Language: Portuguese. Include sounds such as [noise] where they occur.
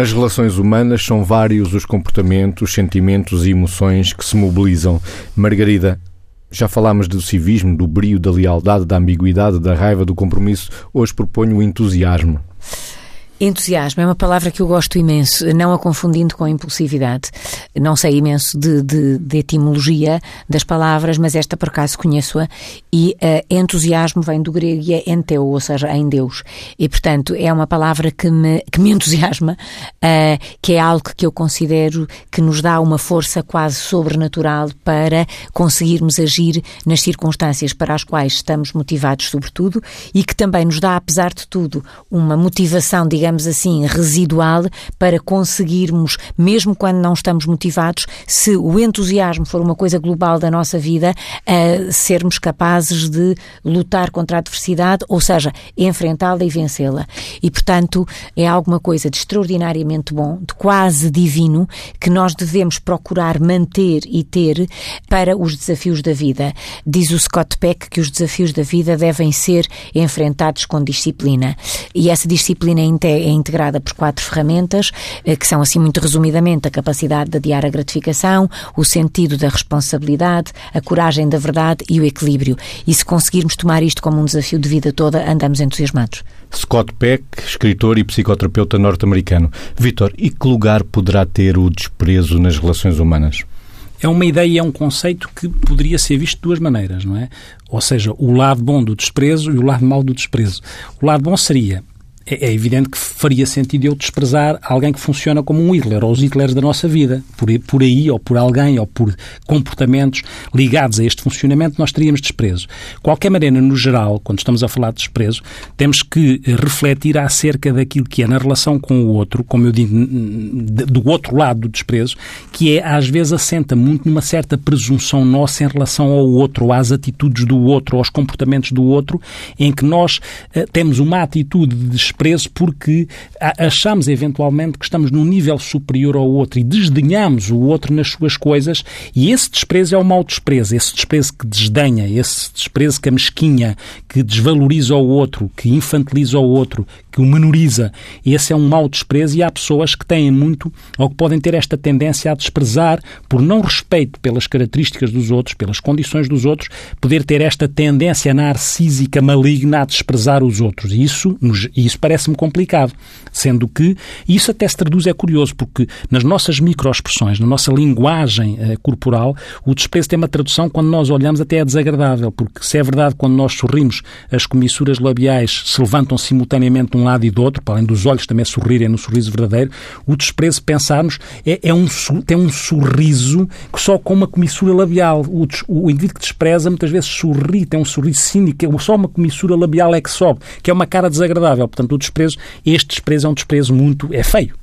Nas relações humanas são vários os comportamentos, sentimentos e emoções que se mobilizam. Margarida, já falámos do civismo, do brio, da lealdade, da ambiguidade, da raiva, do compromisso. Hoje proponho o entusiasmo. Entusiasmo é uma palavra que eu gosto imenso, não a confundindo com impulsividade. Não sei imenso de, de, de etimologia das palavras, mas esta por acaso conheço-a. E uh, entusiasmo vem do grego e é enteu, ou seja, em Deus. E portanto é uma palavra que me, que me [laughs] entusiasma, uh, que é algo que eu considero que nos dá uma força quase sobrenatural para conseguirmos agir nas circunstâncias para as quais estamos motivados, sobretudo, e que também nos dá, apesar de tudo, uma motivação, digamos, digamos assim, residual para conseguirmos, mesmo quando não estamos motivados, se o entusiasmo for uma coisa global da nossa vida, a sermos capazes de lutar contra a adversidade, ou seja, enfrentá-la e vencê-la. E, portanto, é alguma coisa de extraordinariamente bom, de quase divino, que nós devemos procurar manter e ter para os desafios da vida. Diz o Scott Peck que os desafios da vida devem ser enfrentados com disciplina. E essa disciplina é é integrada por quatro ferramentas, eh, que são, assim, muito resumidamente, a capacidade de adiar a gratificação, o sentido da responsabilidade, a coragem da verdade e o equilíbrio. E se conseguirmos tomar isto como um desafio de vida toda, andamos entusiasmados. Scott Peck, escritor e psicoterapeuta norte-americano. Vitor, e que lugar poderá ter o desprezo nas relações humanas? é uma ideia e é um conceito que poderia ser visto de duas maneiras, não é? Ou seja, o lado bom do desprezo e o lado mau do desprezo. O lado bom seria é, é evidente que faria sentido eu desprezar alguém que funciona como um Hitler, ou os Hitlers da nossa vida. Por, por aí, ou por alguém, ou por comportamentos ligados a este funcionamento, nós teríamos desprezo. Qualquer maneira, no geral, quando estamos a falar de desprezo, temos que refletir acerca daquilo que é na relação com o outro, como eu digo, do outro lado do desprezo, que é, às vezes, assenta muito numa certa presunção nossa em relação ao outro, às atitudes do outro, aos comportamentos do outro, em que nós uh, temos uma atitude de desprezo porque achamos eventualmente que estamos num nível superior ao outro e desdenhamos o outro nas suas coisas e esse desprezo é o mau desprezo, esse desprezo que desdenha, esse desprezo que amesquinha, que desvaloriza o outro, que infantiliza o outro, que o menoriza. Esse é um mau desprezo e há pessoas que têm muito ou que podem ter esta tendência a desprezar por não respeito pelas características dos outros, pelas condições dos outros, poder ter esta tendência narcísica maligna a desprezar os outros. Isso, isso parece-me complicado, sendo que isso até se traduz, é curioso, porque nas nossas microexpressões, na nossa linguagem eh, corporal, o desprezo tem uma tradução quando nós olhamos até é desagradável, porque se é verdade quando nós sorrimos, as comissuras labiais se levantam simultaneamente de um lado e do outro, para além dos olhos também sorrirem no sorriso verdadeiro, o desprezo, pensarmos, é, é um, tem um sorriso que só com uma comissura labial. O, o indivíduo que despreza muitas vezes sorri, tem um sorriso cínico, só uma comissura labial é que sobe, que é uma cara desagradável. Portanto, o desprezo, este desprezo é um desprezo muito, é feio.